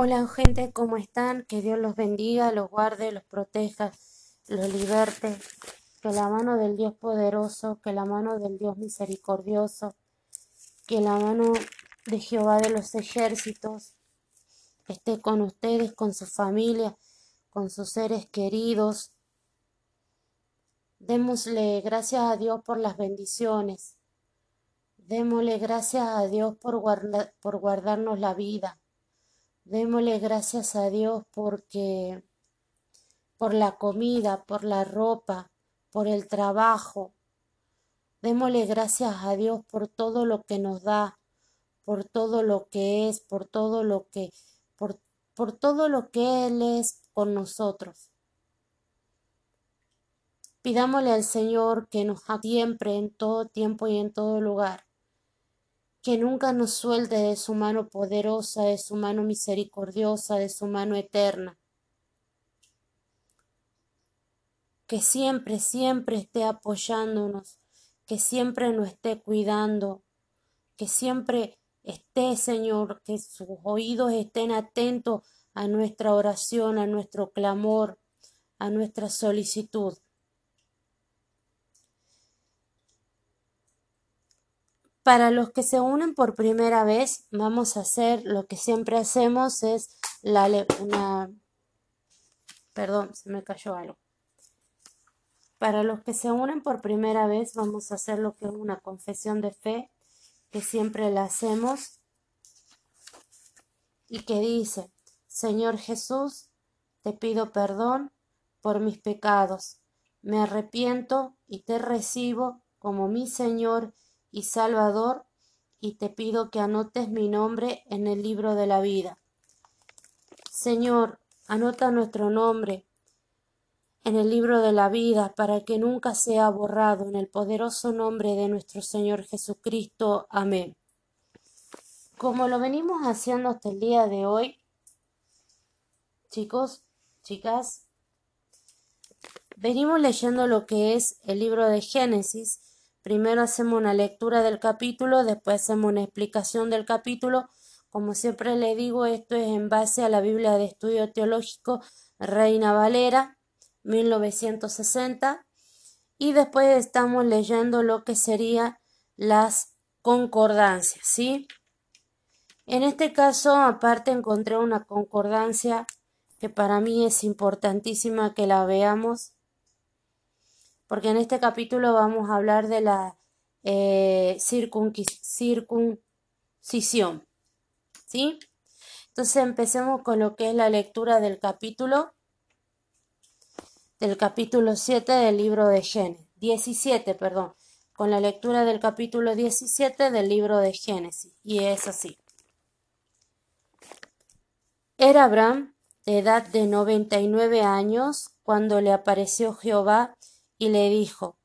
Hola gente, ¿cómo están? Que Dios los bendiga, los guarde, los proteja, los liberte. Que la mano del Dios poderoso, que la mano del Dios misericordioso, que la mano de Jehová de los ejércitos esté con ustedes, con su familia, con sus seres queridos. Démosle gracias a Dios por las bendiciones. Démosle gracias a Dios por, por guardarnos la vida. Démosle gracias a Dios porque por la comida, por la ropa, por el trabajo. Démosle gracias a Dios por todo lo que nos da, por todo lo que es, por todo lo que por, por todo lo que él es con nosotros. Pidámosle al Señor que nos siempre en todo tiempo y en todo lugar que nunca nos suelte de su mano poderosa, de su mano misericordiosa, de su mano eterna. Que siempre, siempre esté apoyándonos, que siempre nos esté cuidando, que siempre esté, Señor, que sus oídos estén atentos a nuestra oración, a nuestro clamor, a nuestra solicitud. Para los que se unen por primera vez, vamos a hacer lo que siempre hacemos, es la una perdón, se me cayó algo. Para los que se unen por primera vez, vamos a hacer lo que es una confesión de fe, que siempre la hacemos, y que dice, Señor Jesús, te pido perdón por mis pecados, me arrepiento y te recibo como mi Señor y Salvador, y te pido que anotes mi nombre en el libro de la vida. Señor, anota nuestro nombre en el libro de la vida para que nunca sea borrado en el poderoso nombre de nuestro Señor Jesucristo. Amén. Como lo venimos haciendo hasta el día de hoy, chicos, chicas, venimos leyendo lo que es el libro de Génesis Primero hacemos una lectura del capítulo, después hacemos una explicación del capítulo. Como siempre le digo, esto es en base a la Biblia de Estudio Teológico Reina Valera, 1960. Y después estamos leyendo lo que serían las concordancias, ¿sí? En este caso, aparte, encontré una concordancia que para mí es importantísima que la veamos porque en este capítulo vamos a hablar de la eh, circuncisión. ¿Sí? Entonces empecemos con lo que es la lectura del capítulo, del capítulo 7 del libro de Génesis, 17, perdón, con la lectura del capítulo 17 del libro de Génesis, y es así. Era Abraham de edad de 99 años cuando le apareció Jehová y le dijo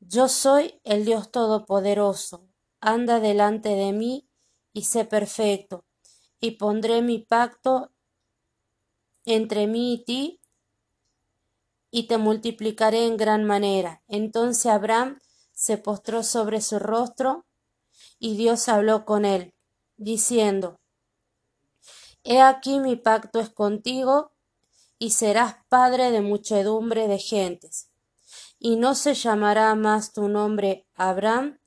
Yo soy el Dios Todopoderoso, anda delante de mí y sé perfecto, y pondré mi pacto entre mí y ti, y te multiplicaré en gran manera. Entonces Abraham se postró sobre su rostro, y Dios habló con él, diciendo He aquí mi pacto es contigo, y serás padre de muchedumbre de gentes y no se llamará más tu nombre Abraham,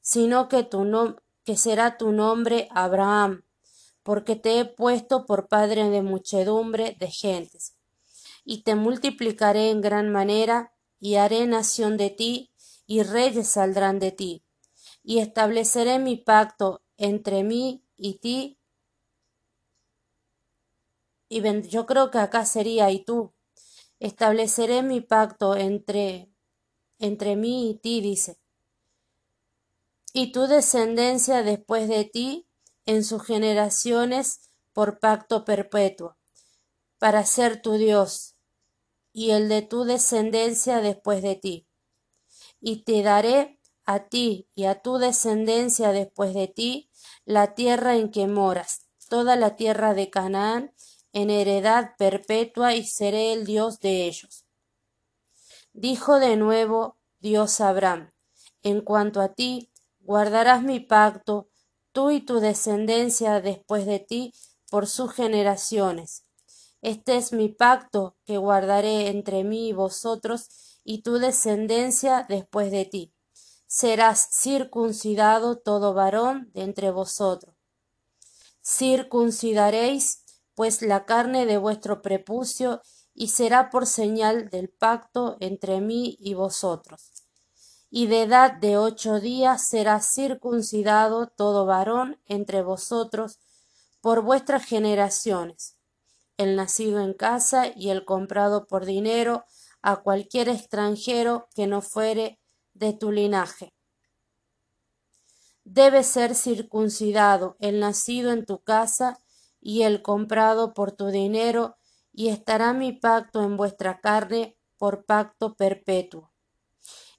sino que, tu que será tu nombre Abraham, porque te he puesto por padre de muchedumbre de gentes. Y te multiplicaré en gran manera, y haré nación de ti, y reyes saldrán de ti. Y estableceré mi pacto entre mí y ti. Y yo creo que acá sería y tú. Estableceré mi pacto entre entre mí y ti, dice. Y tu descendencia después de ti en sus generaciones por pacto perpetuo, para ser tu Dios, y el de tu descendencia después de ti. Y te daré a ti y a tu descendencia después de ti la tierra en que moras, toda la tierra de Canaán, en heredad perpetua, y seré el Dios de ellos. Dijo de nuevo Dios Abraham, en cuanto a ti, guardarás mi pacto, tú y tu descendencia después de ti por sus generaciones. Este es mi pacto que guardaré entre mí y vosotros y tu descendencia después de ti. Serás circuncidado todo varón de entre vosotros. Circuncidaréis pues la carne de vuestro prepucio y será por señal del pacto entre mí y vosotros. Y de edad de ocho días será circuncidado todo varón entre vosotros por vuestras generaciones, el nacido en casa y el comprado por dinero a cualquier extranjero que no fuere de tu linaje. Debe ser circuncidado el nacido en tu casa y el comprado por tu dinero, y estará mi pacto en vuestra carne por pacto perpetuo.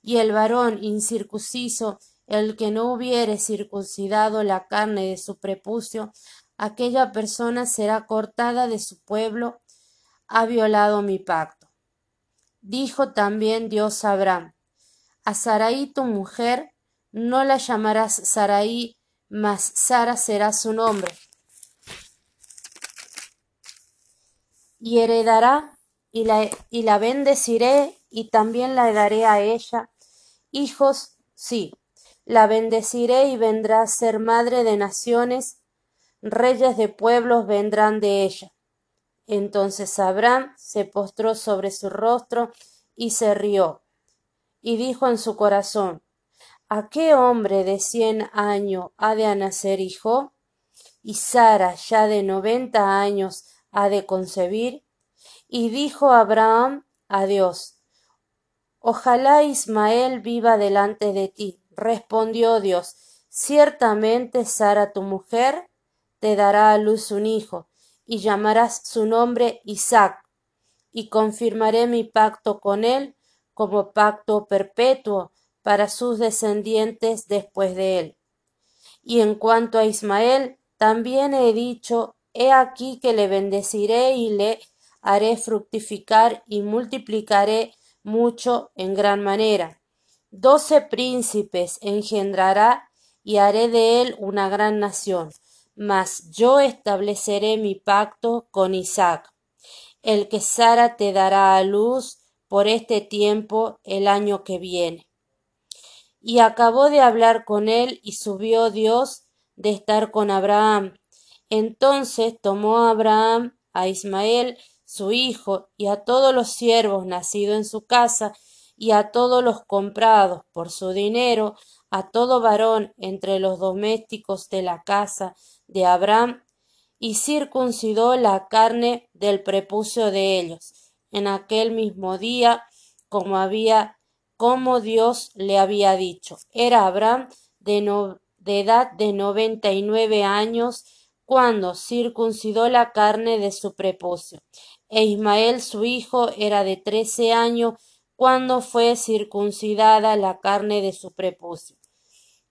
Y el varón incircunciso, el que no hubiere circuncidado la carne de su prepucio, aquella persona será cortada de su pueblo, ha violado mi pacto. Dijo también Dios a Abraham, a Sarai tu mujer no la llamarás Sarai, mas Sara será su nombre. Y heredará y la, y la bendeciré y también la daré a ella. Hijos, sí, la bendeciré y vendrá a ser madre de naciones reyes de pueblos vendrán de ella. Entonces Abraham se postró sobre su rostro y se rió, y dijo en su corazón, ¿A qué hombre de cien años ha de nacer hijo? ¿Y Sara ya de noventa años ha de concebir? Y dijo Abraham a Dios, Ojalá Ismael viva delante de ti. Respondió Dios, Ciertamente Sara tu mujer te dará a luz un hijo, y llamarás su nombre Isaac, y confirmaré mi pacto con él como pacto perpetuo para sus descendientes después de él. Y en cuanto a Ismael, también he dicho, he aquí que le bendeciré y le haré fructificar y multiplicaré mucho en gran manera. Doce príncipes engendrará y haré de él una gran nación mas yo estableceré mi pacto con Isaac, el que Sara te dará a luz por este tiempo el año que viene. Y acabó de hablar con él y subió Dios de estar con Abraham. Entonces tomó Abraham a Ismael, su hijo, y a todos los siervos nacidos en su casa, y a todos los comprados por su dinero, a todo varón entre los domésticos de la casa de Abraham, y circuncidó la carne del prepucio de ellos, en aquel mismo día, como había, como Dios le había dicho. Era Abraham de, de edad de noventa y nueve años, cuando circuncidó la carne de su prepucio. E Ismael su hijo era de trece años, cuando fue circuncidada la carne de su prepucio.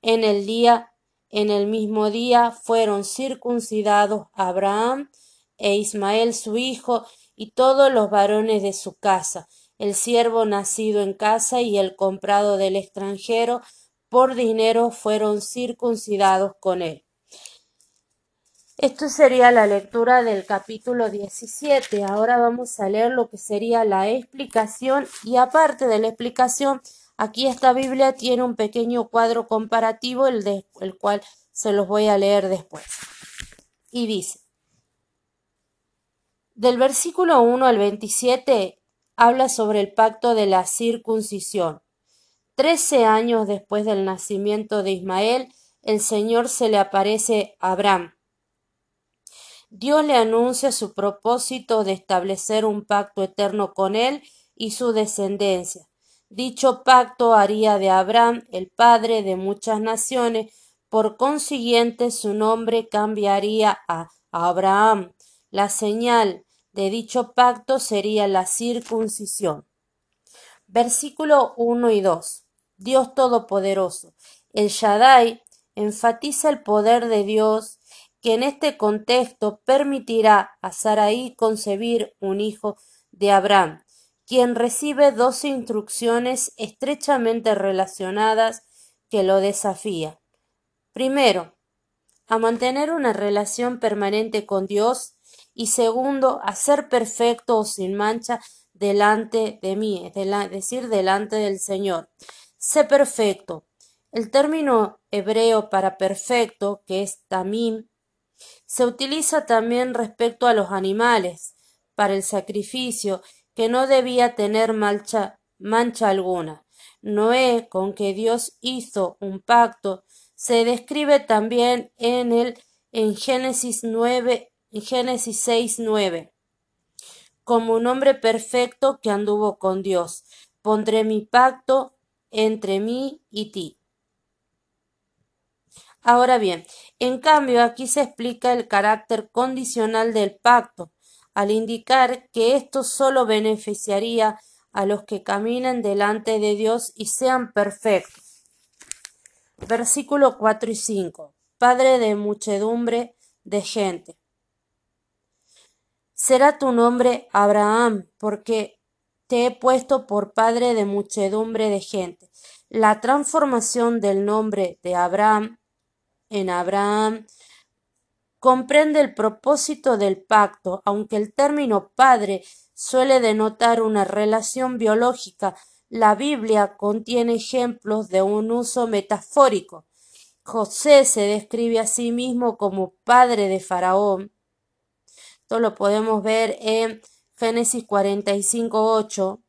En el día en el mismo día fueron circuncidados Abraham e Ismael su hijo y todos los varones de su casa, el siervo nacido en casa y el comprado del extranjero por dinero fueron circuncidados con él. Esto sería la lectura del capítulo 17. Ahora vamos a leer lo que sería la explicación y aparte de la explicación Aquí esta Biblia tiene un pequeño cuadro comparativo, el, de, el cual se los voy a leer después. Y dice, del versículo 1 al 27 habla sobre el pacto de la circuncisión. Trece años después del nacimiento de Ismael, el Señor se le aparece a Abraham. Dios le anuncia su propósito de establecer un pacto eterno con él y su descendencia. Dicho pacto haría de Abraham el padre de muchas naciones, por consiguiente su nombre cambiaría a Abraham. La señal de dicho pacto sería la circuncisión. Versículo 1 y 2. Dios Todopoderoso. El Shaddai enfatiza el poder de Dios que en este contexto permitirá a Sarai concebir un hijo de Abraham quien recibe dos instrucciones estrechamente relacionadas que lo desafían. Primero, a mantener una relación permanente con Dios y segundo, a ser perfecto o sin mancha delante de mí, es decir, delante del Señor. Sé perfecto. El término hebreo para perfecto, que es tamim, se utiliza también respecto a los animales, para el sacrificio, que no debía tener mancha, alguna. Noé, con que Dios hizo un pacto, se describe también en el en Génesis 9, en Génesis 6, 9, como un hombre perfecto que anduvo con Dios. Pondré mi pacto entre mí y ti. Ahora bien, en cambio aquí se explica el carácter condicional del pacto, al indicar que esto solo beneficiaría a los que caminen delante de Dios y sean perfectos. Versículo 4 y 5. Padre de muchedumbre de gente. Será tu nombre Abraham, porque te he puesto por padre de muchedumbre de gente. La transformación del nombre de Abraham en Abraham comprende el propósito del pacto, aunque el término padre suele denotar una relación biológica, la Biblia contiene ejemplos de un uso metafórico. José se describe a sí mismo como padre de Faraón. Esto lo podemos ver en Génesis 45, 8.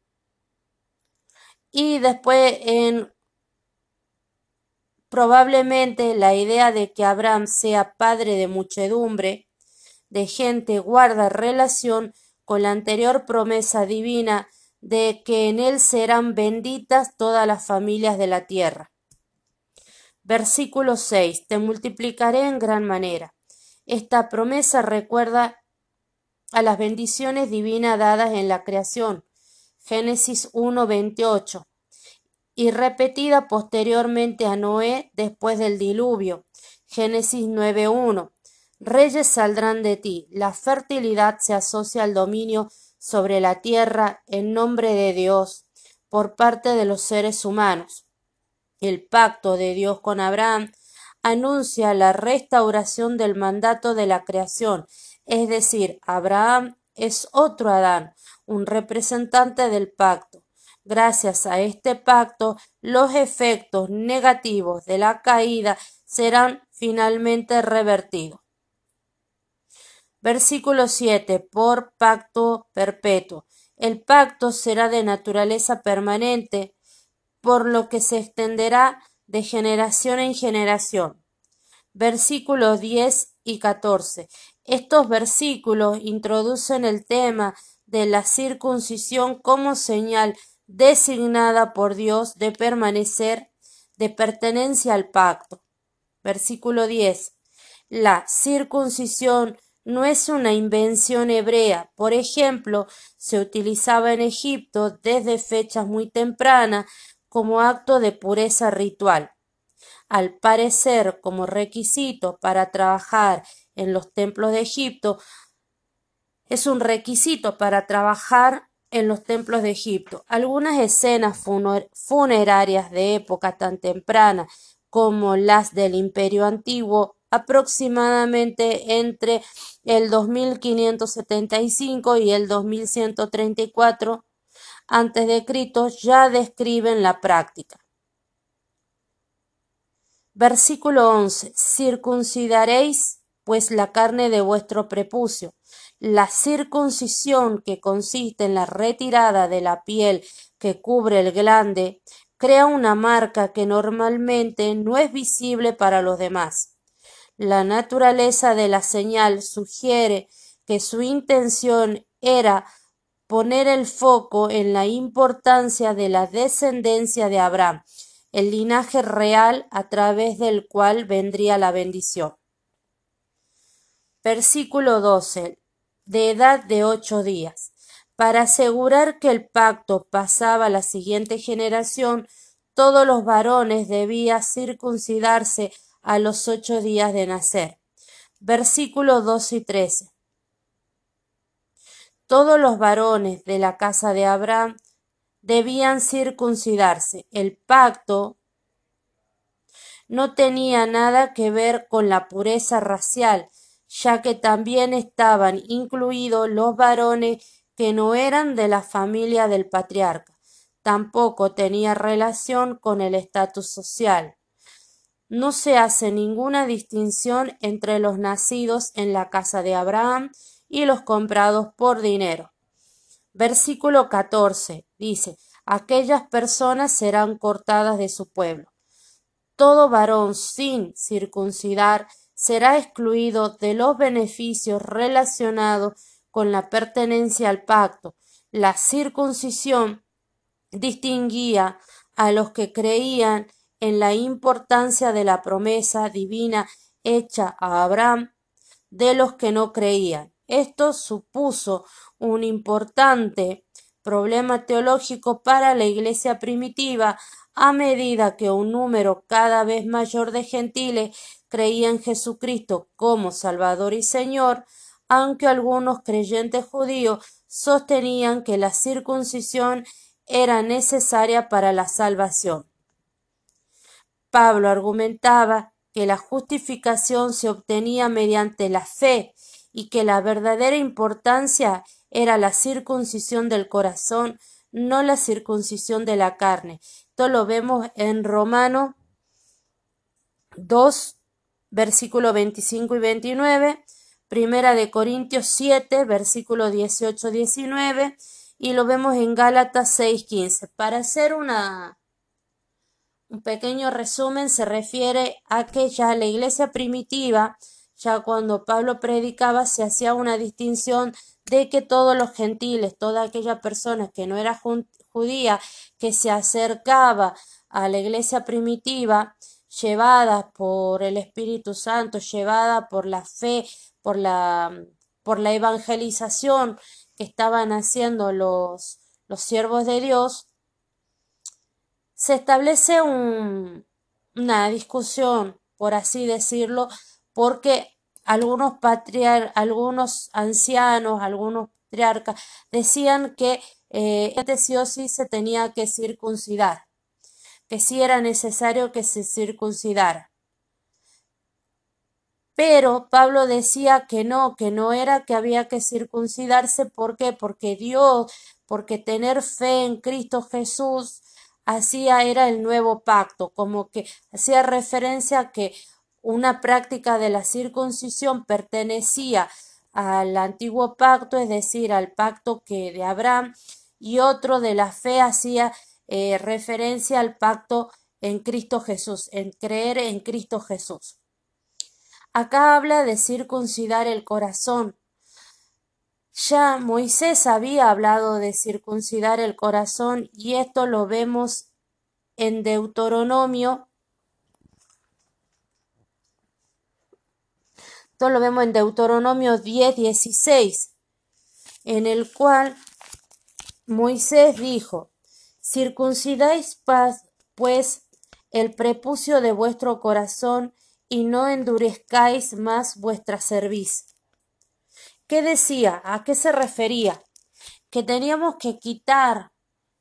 Y después en Probablemente la idea de que Abraham sea padre de muchedumbre de gente guarda relación con la anterior promesa divina de que en él serán benditas todas las familias de la tierra. Versículo 6. Te multiplicaré en gran manera. Esta promesa recuerda a las bendiciones divinas dadas en la creación. Génesis 1.28 y repetida posteriormente a Noé después del diluvio. Génesis 9.1. Reyes saldrán de ti. La fertilidad se asocia al dominio sobre la tierra en nombre de Dios por parte de los seres humanos. El pacto de Dios con Abraham anuncia la restauración del mandato de la creación, es decir, Abraham es otro Adán, un representante del pacto. Gracias a este pacto, los efectos negativos de la caída serán finalmente revertidos. Versículo 7. Por pacto perpetuo. El pacto será de naturaleza permanente, por lo que se extenderá de generación en generación. Versículos 10 y 14. Estos versículos introducen el tema de la circuncisión como señal designada por Dios de permanecer, de pertenencia al pacto. Versículo 10. La circuncisión no es una invención hebrea. Por ejemplo, se utilizaba en Egipto desde fechas muy tempranas como acto de pureza ritual. Al parecer, como requisito para trabajar en los templos de Egipto, es un requisito para trabajar en los templos de Egipto. Algunas escenas funerarias de época tan temprana como las del Imperio Antiguo, aproximadamente entre el 2575 y el 2134 antes de Cristo, ya describen la práctica. Versículo 11. Circuncidaréis pues la carne de vuestro prepucio la circuncisión, que consiste en la retirada de la piel que cubre el glande, crea una marca que normalmente no es visible para los demás. La naturaleza de la señal sugiere que su intención era poner el foco en la importancia de la descendencia de Abraham, el linaje real a través del cual vendría la bendición. Versículo 12 de edad de ocho días. Para asegurar que el pacto pasaba a la siguiente generación, todos los varones debían circuncidarse a los ocho días de nacer. Versículos 2 y 13. Todos los varones de la casa de Abraham debían circuncidarse. El pacto no tenía nada que ver con la pureza racial, ya que también estaban incluidos los varones que no eran de la familia del patriarca. Tampoco tenía relación con el estatus social. No se hace ninguna distinción entre los nacidos en la casa de Abraham y los comprados por dinero. Versículo 14 dice, aquellas personas serán cortadas de su pueblo. Todo varón sin circuncidar será excluido de los beneficios relacionados con la pertenencia al pacto. La circuncisión distinguía a los que creían en la importancia de la promesa divina hecha a Abraham de los que no creían. Esto supuso un importante problema teológico para la Iglesia primitiva a medida que un número cada vez mayor de gentiles creía en Jesucristo como Salvador y Señor, aunque algunos creyentes judíos sostenían que la circuncisión era necesaria para la salvación. Pablo argumentaba que la justificación se obtenía mediante la fe y que la verdadera importancia era la circuncisión del corazón, no la circuncisión de la carne. Esto lo vemos en Romano 2, versículo 25 y 29, Primera de Corintios 7, versículo 18, 19, y lo vemos en Gálatas 6, 15. Para hacer una, un pequeño resumen, se refiere a que ya la iglesia primitiva, ya cuando Pablo predicaba, se hacía una distinción de que todos los gentiles, toda aquella persona que no era judía, que se acercaba a la iglesia primitiva, llevada por el Espíritu Santo, llevada por la fe, por la, por la evangelización que estaban haciendo los, los siervos de Dios, se establece un, una discusión, por así decirlo, porque algunos patriar algunos ancianos, algunos patriarcas decían que eh, este sí o sí se tenía que circuncidar, que sí era necesario que se circuncidara. Pero Pablo decía que no, que no era que había que circuncidarse, ¿por qué? Porque Dios, porque tener fe en Cristo Jesús hacía era el nuevo pacto, como que hacía referencia a que una práctica de la circuncisión pertenecía al antiguo pacto, es decir, al pacto que de Abraham, y otro de la fe hacía eh, referencia al pacto en Cristo Jesús, en creer en Cristo Jesús. Acá habla de circuncidar el corazón. Ya Moisés había hablado de circuncidar el corazón y esto lo vemos en Deuteronomio. Esto lo vemos en Deuteronomio 10, 16, en el cual Moisés dijo, circuncidáis pues el prepucio de vuestro corazón y no endurezcáis más vuestra cerviz. ¿Qué decía? ¿A qué se refería? Que teníamos que quitar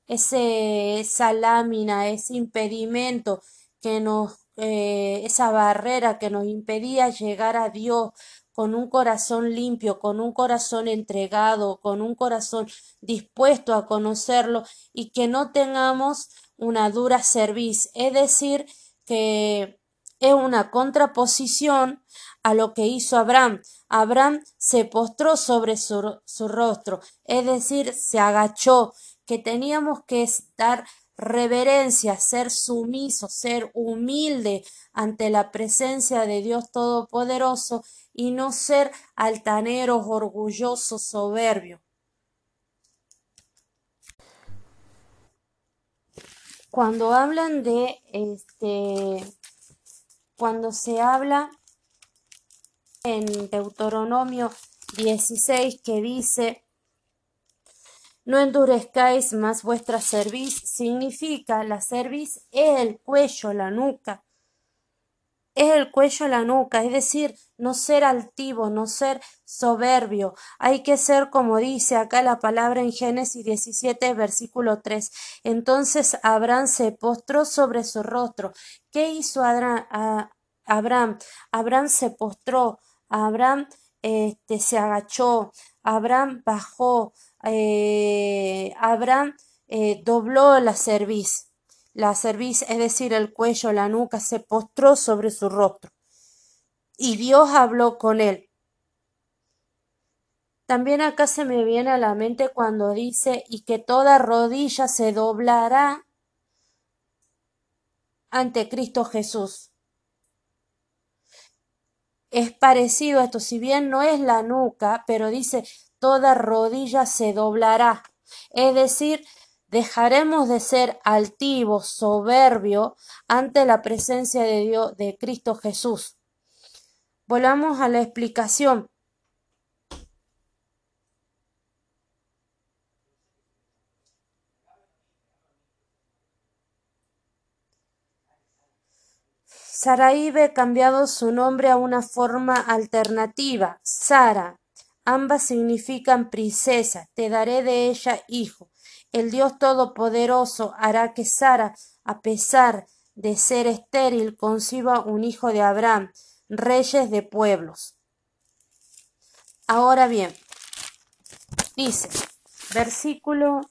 ese, esa lámina, ese impedimento que nos, eh, esa barrera que nos impedía llegar a Dios con un corazón limpio, con un corazón entregado, con un corazón dispuesto a conocerlo y que no tengamos una dura cerviz, es decir, que es una contraposición a lo que hizo Abraham. Abraham se postró sobre su, rostro, es decir, se agachó, que teníamos que dar reverencia, ser sumiso, ser humilde ante la presencia de Dios Todopoderoso y no ser altaneros, orgullosos, soberbios. Cuando hablan de este cuando se habla en Deuteronomio 16 que dice no endurezcáis más vuestra cerviz, significa la cerviz es el cuello, la nuca. Es el cuello la nuca, es decir, no ser altivo, no ser soberbio. Hay que ser como dice acá la palabra en Génesis 17, versículo 3. Entonces Abraham se postró sobre su rostro. ¿Qué hizo Abraham? Abraham se postró, Abraham este, se agachó, Abraham bajó, eh, Abraham eh, dobló la cerviz. La cerviz, es decir, el cuello, la nuca, se postró sobre su rostro. Y Dios habló con él. También acá se me viene a la mente cuando dice y que toda rodilla se doblará ante Cristo Jesús. Es parecido a esto, si bien no es la nuca, pero dice toda rodilla se doblará. Es decir, Dejaremos de ser altivos, soberbios ante la presencia de Dios, de Cristo Jesús. Volvamos a la explicación. Saraí ve cambiado su nombre a una forma alternativa, Sara. Ambas significan princesa, te daré de ella hijo. El Dios Todopoderoso hará que Sara, a pesar de ser estéril, conciba un hijo de Abraham, reyes de pueblos. Ahora bien, dice, versículo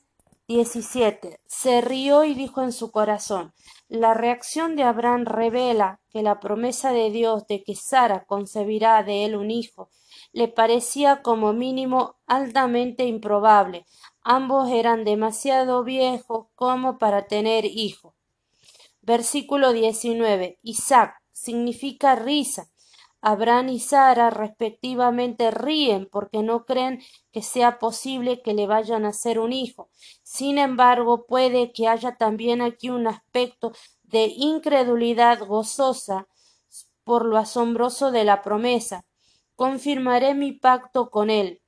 17, se rió y dijo en su corazón, la reacción de Abraham revela que la promesa de Dios de que Sara concebirá de él un hijo le parecía como mínimo altamente improbable, Ambos eran demasiado viejos como para tener hijo. Versículo 19. Isaac significa risa. Abraham y Sara respectivamente ríen porque no creen que sea posible que le vayan a hacer un hijo. Sin embargo, puede que haya también aquí un aspecto de incredulidad gozosa por lo asombroso de la promesa. Confirmaré mi pacto con él.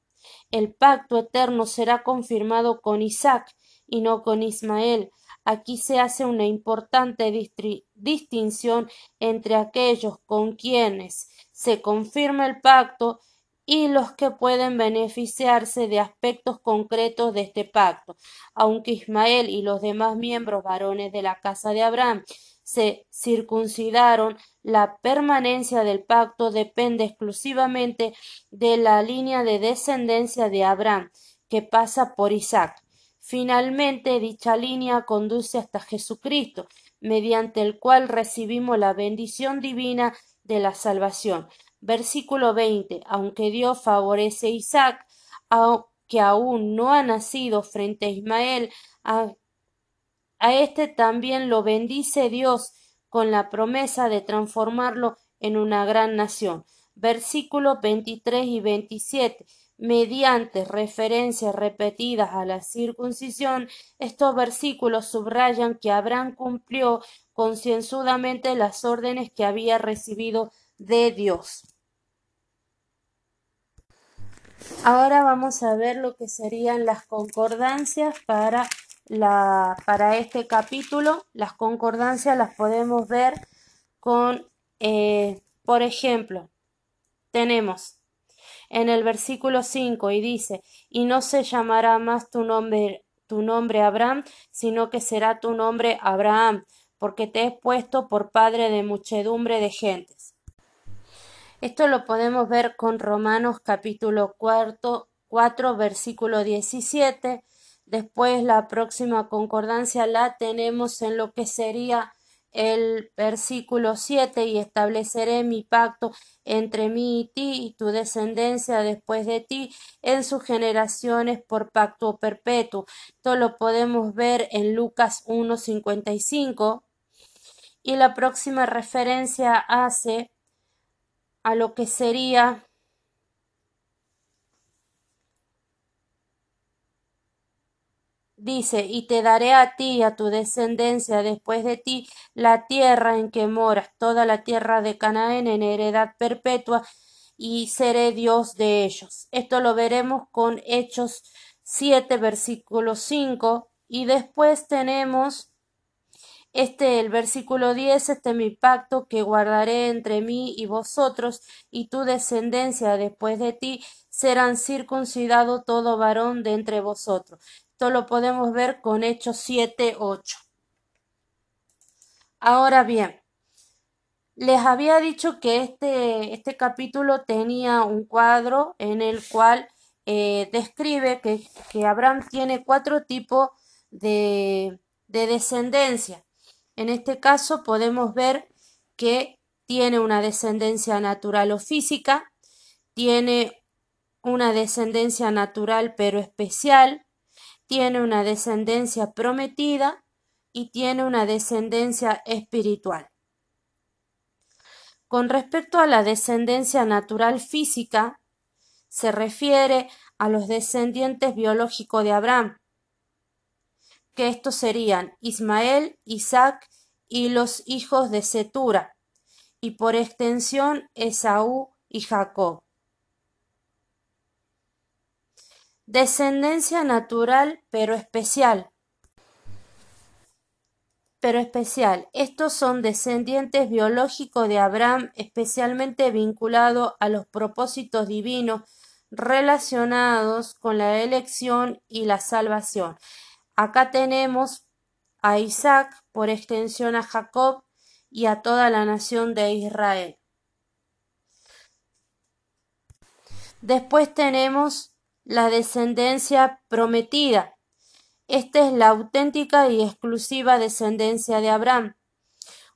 El pacto eterno será confirmado con Isaac y no con Ismael. Aquí se hace una importante distinción entre aquellos con quienes se confirma el pacto y los que pueden beneficiarse de aspectos concretos de este pacto, aunque Ismael y los demás miembros varones de la casa de Abraham se circuncidaron, la permanencia del pacto depende exclusivamente de la línea de descendencia de Abraham, que pasa por Isaac. Finalmente, dicha línea conduce hasta Jesucristo, mediante el cual recibimos la bendición divina de la salvación. Versículo 20. Aunque Dios favorece a Isaac, que aún no ha nacido frente a Ismael, a a éste también lo bendice Dios con la promesa de transformarlo en una gran nación. Versículos 23 y 27. Mediante referencias repetidas a la circuncisión, estos versículos subrayan que Abraham cumplió concienzudamente las órdenes que había recibido de Dios. Ahora vamos a ver lo que serían las concordancias para para este capítulo. Las concordancias las podemos ver con, eh, por ejemplo, tenemos en el versículo 5 y dice, y no se llamará más tu nombre, tu nombre Abraham, sino que será tu nombre Abraham, porque te he puesto por padre de muchedumbre de gentes. Esto lo podemos ver con Romanos capítulo cuarto, 4 versículo 17 Después la próxima concordancia la tenemos en lo que sería el versículo 7 y estableceré mi pacto entre mí y ti y tu descendencia después de ti en sus generaciones por pacto perpetuo. Esto lo podemos ver en Lucas 1.55 y la próxima referencia hace a lo que sería Dice, y te daré a ti y a tu descendencia después de ti la tierra en que moras, toda la tierra de Canaán en heredad perpetua, y seré Dios de ellos. Esto lo veremos con Hechos 7, versículo 5, y después tenemos Este, el versículo 10, este es mi pacto que guardaré entre mí y vosotros y tu descendencia después de ti serán circuncidado todo varón de entre vosotros. Esto lo podemos ver con Hechos 7, 8. Ahora bien, les había dicho que este, este capítulo tenía un cuadro en el cual eh, describe que, que, Abraham tiene cuatro tipos de, de descendencia. En este caso podemos ver que tiene una descendencia natural o física, tiene una descendencia natural pero especial, tiene una descendencia prometida y tiene una descendencia espiritual. Con respecto a la descendencia natural física, se refiere a los descendientes biológicos de Abraham, que estos serían Ismael, Isaac y los hijos de Setura, y por extensión Esaú y Jacob. Descendencia natural pero especial pero especial. Estos son descendientes biológicos de Abraham, especialmente vinculados a los propósitos divinos relacionados con la elección y la salvación. Acá tenemos a Isaac, por extensión a Jacob y a toda la nación de Israel. Después tenemos la descendencia prometida, esta es la auténtica y exclusiva descendencia de Abraham,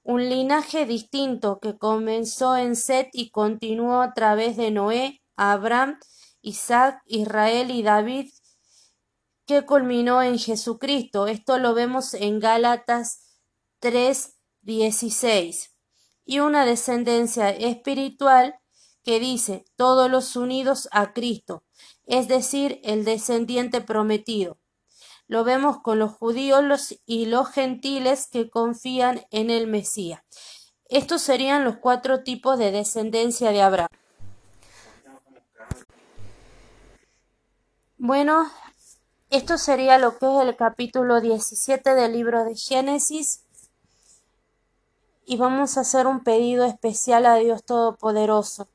un linaje distinto que comenzó en Set y continuó a través de Noé, Abraham, Isaac, Israel y David, que culminó en Jesucristo. Esto lo vemos en Gálatas 3, 16. Y una descendencia espiritual que dice todos los unidos a Cristo, es decir, el descendiente prometido. Lo vemos con los judíos y los gentiles que confían en el Mesías. Estos serían los cuatro tipos de descendencia de Abraham. Bueno, esto sería lo que es el capítulo 17 del libro de Génesis. Y vamos a hacer un pedido especial a Dios Todopoderoso.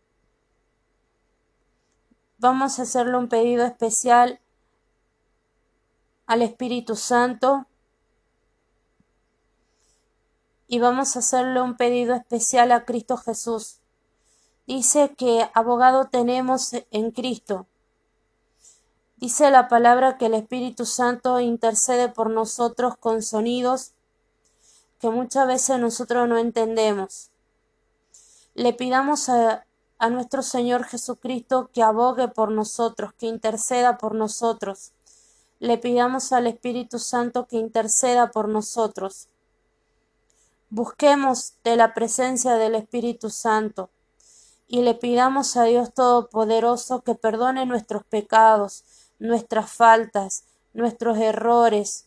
Vamos a hacerle un pedido especial al Espíritu Santo y vamos a hacerle un pedido especial a Cristo Jesús. Dice que abogado tenemos en Cristo. Dice la palabra que el Espíritu Santo intercede por nosotros con sonidos que muchas veces nosotros no entendemos. Le pidamos a, a nuestro Señor Jesucristo que abogue por nosotros, que interceda por nosotros le pidamos al Espíritu Santo que interceda por nosotros. Busquemos de la presencia del Espíritu Santo y le pidamos a Dios Todopoderoso que perdone nuestros pecados, nuestras faltas, nuestros errores,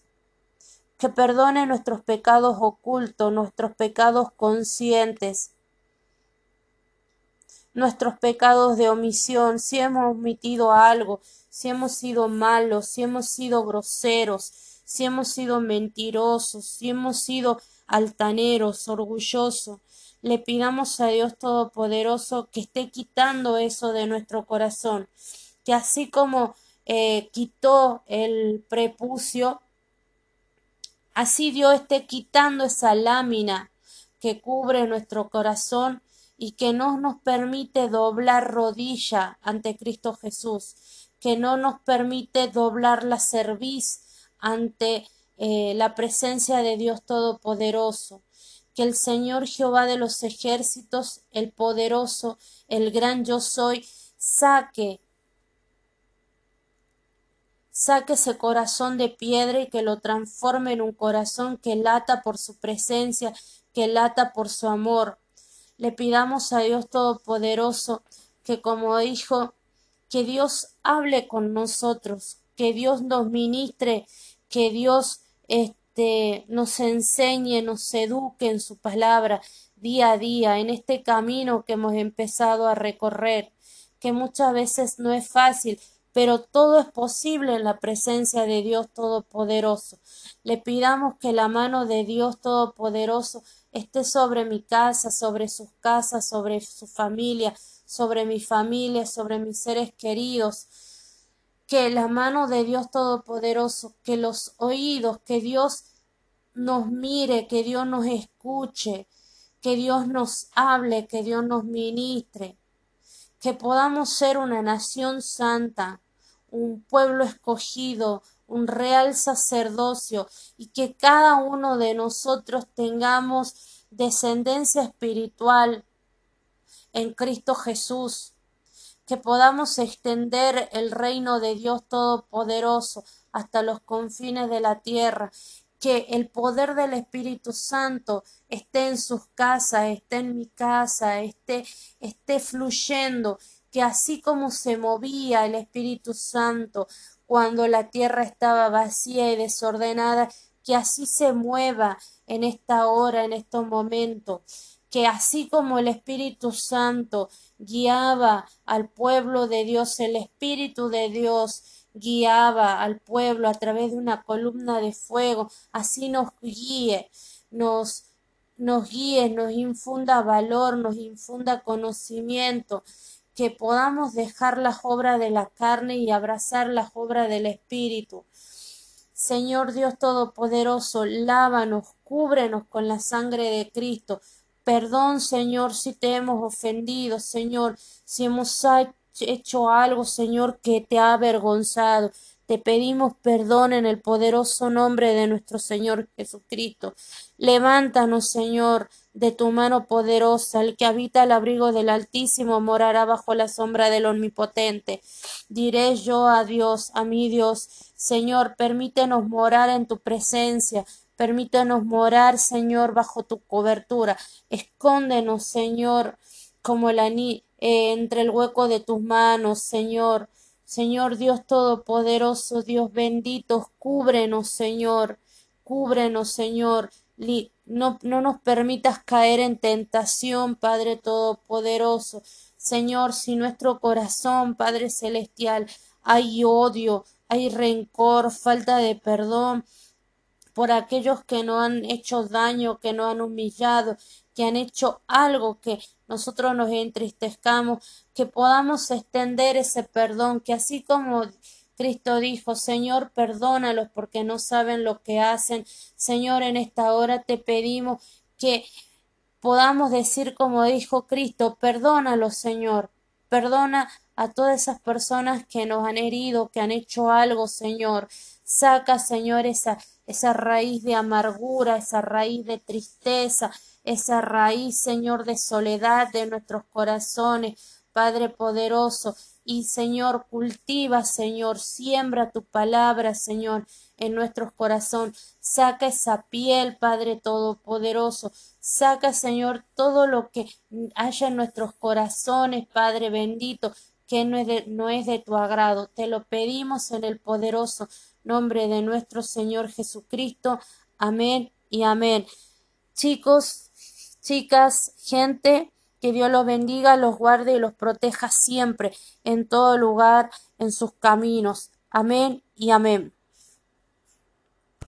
que perdone nuestros pecados ocultos, nuestros pecados conscientes, nuestros pecados de omisión, si hemos omitido algo, si hemos sido malos, si hemos sido groseros, si hemos sido mentirosos, si hemos sido altaneros, orgullosos, le pidamos a Dios Todopoderoso que esté quitando eso de nuestro corazón, que así como eh, quitó el prepucio, así Dios esté quitando esa lámina que cubre nuestro corazón y que no nos permite doblar rodilla ante Cristo Jesús, que no nos permite doblar la cerviz ante eh, la presencia de Dios Todopoderoso. Que el Señor Jehová de los ejércitos, el poderoso, el gran yo soy, saque saque ese corazón de piedra y que lo transforme en un corazón que lata por su presencia, que lata por su amor. Le pidamos a Dios Todopoderoso que como dijo que Dios hable con nosotros, que Dios nos ministre, que Dios este, nos enseñe, nos eduque en su palabra día a día, en este camino que hemos empezado a recorrer, que muchas veces no es fácil, pero todo es posible en la presencia de Dios Todopoderoso. Le pidamos que la mano de Dios Todopoderoso esté sobre mi casa, sobre sus casas, sobre su familia, sobre mi familia, sobre mis seres queridos. Que la mano de Dios Todopoderoso, que los oídos, que Dios nos mire, que Dios nos escuche, que Dios nos hable, que Dios nos ministre, que podamos ser una nación santa, un pueblo escogido, un real sacerdocio y que cada uno de nosotros tengamos descendencia espiritual en Cristo Jesús, que podamos extender el reino de Dios Todopoderoso hasta los confines de la tierra, que el poder del Espíritu Santo esté en sus casas, esté en mi casa, esté, esté fluyendo, que así como se movía el Espíritu Santo cuando la tierra estaba vacía y desordenada, que así se mueva en esta hora, en estos momentos, que así como el Espíritu Santo guiaba al pueblo de Dios, el Espíritu de Dios guiaba al pueblo a través de una columna de fuego, así nos guíe, nos nos guíe, nos infunda valor, nos infunda conocimiento, que podamos dejar las obras de la carne y abrazar las obras del Espíritu. Señor Dios Todopoderoso, lávanos, cúbrenos con la sangre de Cristo. Perdón, Señor, si te hemos ofendido, Señor, si hemos hecho algo, Señor, que te ha avergonzado. Te pedimos perdón en el poderoso nombre de nuestro Señor Jesucristo. Levántanos, Señor, de tu mano poderosa. El que habita el abrigo del Altísimo morará bajo la sombra del Omnipotente. Diré yo a Dios, a mi Dios, Señor, permítenos morar en tu presencia. Permítenos morar, Señor, bajo tu cobertura. Escóndenos, Señor, como eh, entre el hueco de tus manos, Señor. Señor Dios Todopoderoso, Dios bendito, cúbrenos, Señor, cúbrenos, Señor. No, no nos permitas caer en tentación, Padre Todopoderoso. Señor, si nuestro corazón, Padre Celestial, hay odio, hay rencor, falta de perdón por aquellos que no han hecho daño, que no han humillado, que han hecho algo que nosotros nos entristezcamos, que podamos extender ese perdón, que así como Cristo dijo, Señor, perdónalos porque no saben lo que hacen. Señor, en esta hora te pedimos que podamos decir como dijo Cristo, perdónalos, Señor. Perdona a todas esas personas que nos han herido, que han hecho algo, Señor. Saca, Señor, esa, esa raíz de amargura, esa raíz de tristeza, esa raíz, Señor, de soledad de nuestros corazones, Padre poderoso. Y Señor, cultiva, Señor, siembra tu palabra, Señor, en nuestros corazones. Saca esa piel, Padre Todopoderoso. Saca, Señor, todo lo que haya en nuestros corazones, Padre bendito, que no es de, no es de tu agrado. Te lo pedimos en el poderoso nombre de nuestro Señor Jesucristo. Amén y amén. Chicos, chicas, gente, que Dios los bendiga, los guarde y los proteja siempre, en todo lugar, en sus caminos. Amén y amén.